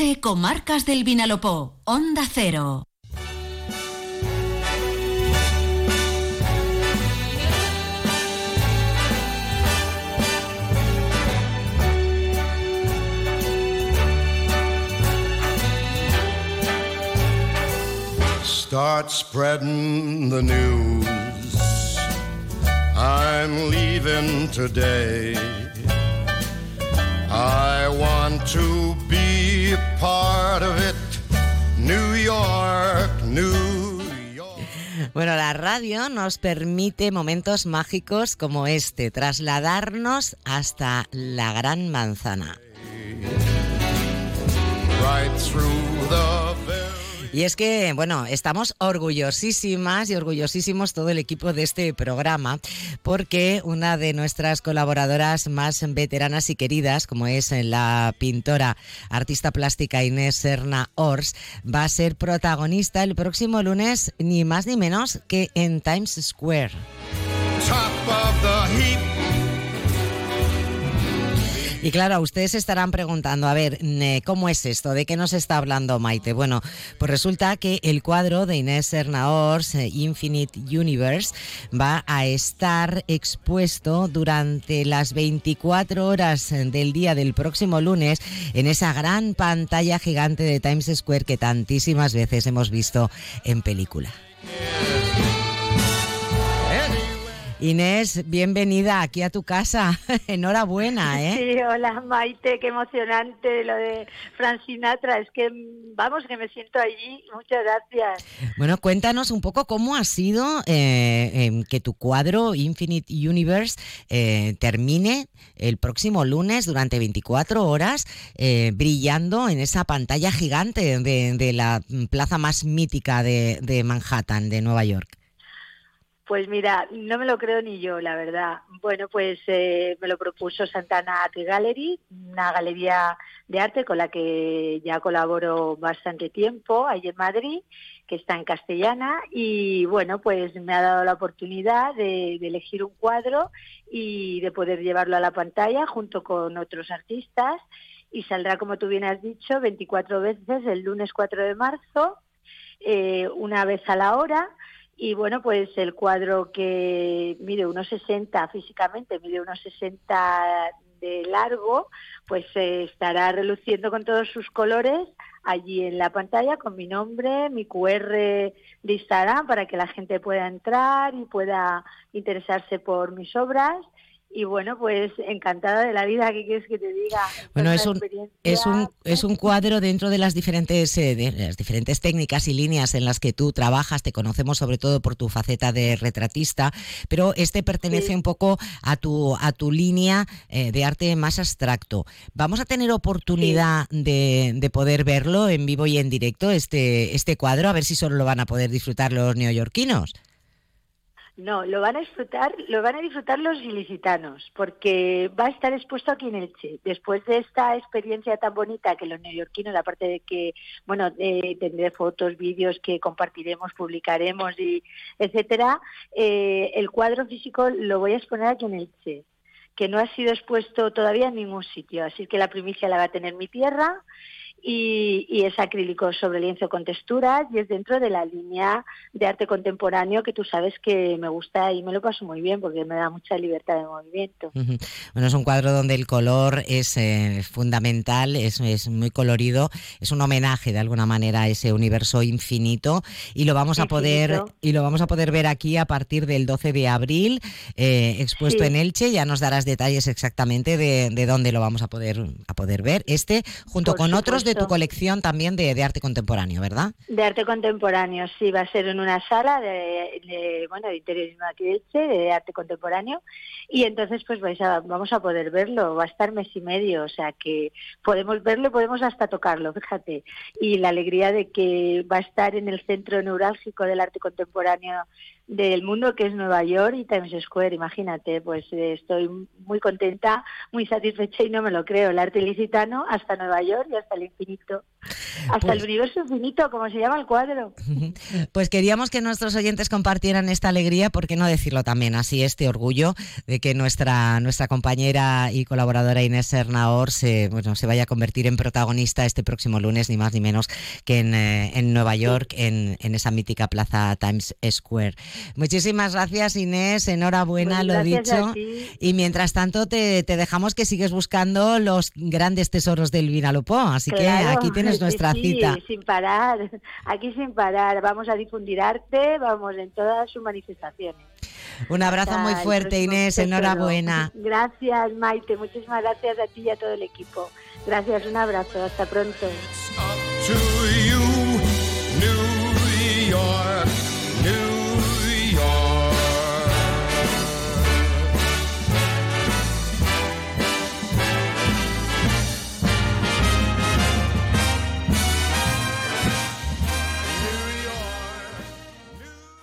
Elche, Comarcas del Vinalopó, Onda Cero. Start spreading the news. I'm leaving today. I want to be part of it. New York, New York. Bueno, la radio nos permite momentos mágicos como este, trasladarnos hasta la Gran Manzana. Right through the Y es que, bueno, estamos orgullosísimas y orgullosísimos todo el equipo de este programa porque una de nuestras colaboradoras más veteranas y queridas, como es la pintora artista plástica Inés Serna Ors, va a ser protagonista el próximo lunes ni más ni menos que en Times Square. top of the heap. Y claro, ustedes estarán preguntando, a ver, ¿cómo es esto? ¿De qué nos está hablando Maite? Bueno, pues resulta que el cuadro de Inés Sernaors, eh, Infinite Universe, va a estar expuesto durante las 24 horas del día del próximo lunes en esa gran pantalla gigante de Times Square que tantísimas veces hemos visto en película. Inés, bienvenida aquí a tu casa. Enhorabuena, ¿eh? Sí, hola Maite, qué emocionante lo de Frank Sinatra. Es que, vamos, que me siento allí. Muchas gracias. Bueno, cuéntanos un poco cómo ha sido eh, eh, que tu cuadro Infinite Universe eh, termine el próximo lunes durante 24 horas eh, brillando en esa pantalla gigante de, de la plaza más mítica de, de Manhattan, de Nueva York. Pues mira, no me lo creo ni yo, la verdad. Bueno, pues eh, me lo propuso Santana Art Gallery, una galería de arte con la que ya colaboro bastante tiempo, ahí en Madrid, que está en castellana, y bueno, pues me ha dado la oportunidad de, de elegir un cuadro y de poder llevarlo a la pantalla junto con otros artistas, y saldrá, como tú bien has dicho, 24 veces el lunes 4 de marzo, eh, una vez a la hora, y bueno, pues el cuadro que mide unos 60 físicamente, mide unos 60 de largo, pues eh, estará reluciendo con todos sus colores allí en la pantalla con mi nombre, mi QR de Instagram para que la gente pueda entrar y pueda interesarse por mis obras y bueno, pues encantada de la vida, ¿qué quieres que te diga? Bueno, Es un, experiencia- es un, es un cuadro dentro de las diferentes, eh, de las diferentes técnicas y líneas en las que tú trabajas. Te conocemos sobre todo por tu faceta de retratista, pero este pertenece Sí. un poco a tu, a tu línea eh, de arte más abstracto. Vamos a tener oportunidad de, de poder verlo en vivo y en directo, este, este cuadro, a ver si solo lo van a poder disfrutar los neoyorquinos. No, lo van a disfrutar, lo van a disfrutar los ilicitanos, porque va a estar expuesto aquí en Elche. Después de esta experiencia tan bonita que los neoyorquinos, aparte de que, bueno, eh, tendré fotos, vídeos que compartiremos, publicaremos y etcétera, eh, el cuadro físico lo voy a exponer aquí en Elche, que no ha sido expuesto todavía en ningún sitio, así que la primicia la va a tener mi tierra. Y, y es acrílico sobre lienzo con texturas y es dentro de la línea de arte contemporáneo que tú sabes que me gusta y me lo paso muy bien porque me da mucha libertad de movimiento. Bueno, es un cuadro donde el color es eh, fundamental, es, es muy colorido, es un homenaje de alguna manera a ese universo infinito y lo vamos a poder y lo vamos a poder ver aquí a partir del 12 de abril eh, expuesto Sí. en Elche. Ya nos darás detalles exactamente de, de dónde lo vamos a poder a poder ver. Este junto Por con otros de tu supuesto. colección también de, de arte contemporáneo, ¿verdad? De arte contemporáneo, sí, va a ser en una sala de, de, bueno, de interiorismo aquí de de arte contemporáneo, y entonces pues vais a, vamos a poder verlo, va a estar mes y medio, o sea que podemos verlo y podemos hasta tocarlo, fíjate, y la alegría de que va a estar en el centro neurálgico del arte contemporáneo del mundo que es Nueva York y Times Square, imagínate, pues eh, estoy muy contenta, muy satisfecha y no me lo creo, el arte ilicitano hasta Nueva York y hasta el infinito, hasta el Pues- universo infinito, como se llama el cuadro. Pues queríamos que nuestros oyentes compartieran esta alegría, ¿por qué no decirlo también así, este orgullo de que nuestra, nuestra compañera y colaboradora Inés Sernaor se, bueno, se vaya a convertir en protagonista este próximo lunes, ni más ni menos que en, eh, en Nueva York, en, en esa mítica plaza Times Square. Muchísimas gracias Inés, enhorabuena, Pues lo dicho. Y mientras tanto te, te dejamos que sigues buscando los grandes tesoros del Vinalopó, así que Claro, aquí tienes sí, nuestra sí, cita. sin parar, aquí sin parar. Vamos a difundir arte, vamos en todas sus manifestaciones. Un abrazo Hasta muy fuerte próximo Inés, tesoro. enhorabuena. Gracias, Maite. Muchísimas gracias a ti y a todo el equipo. Gracias, un abrazo. Hasta pronto.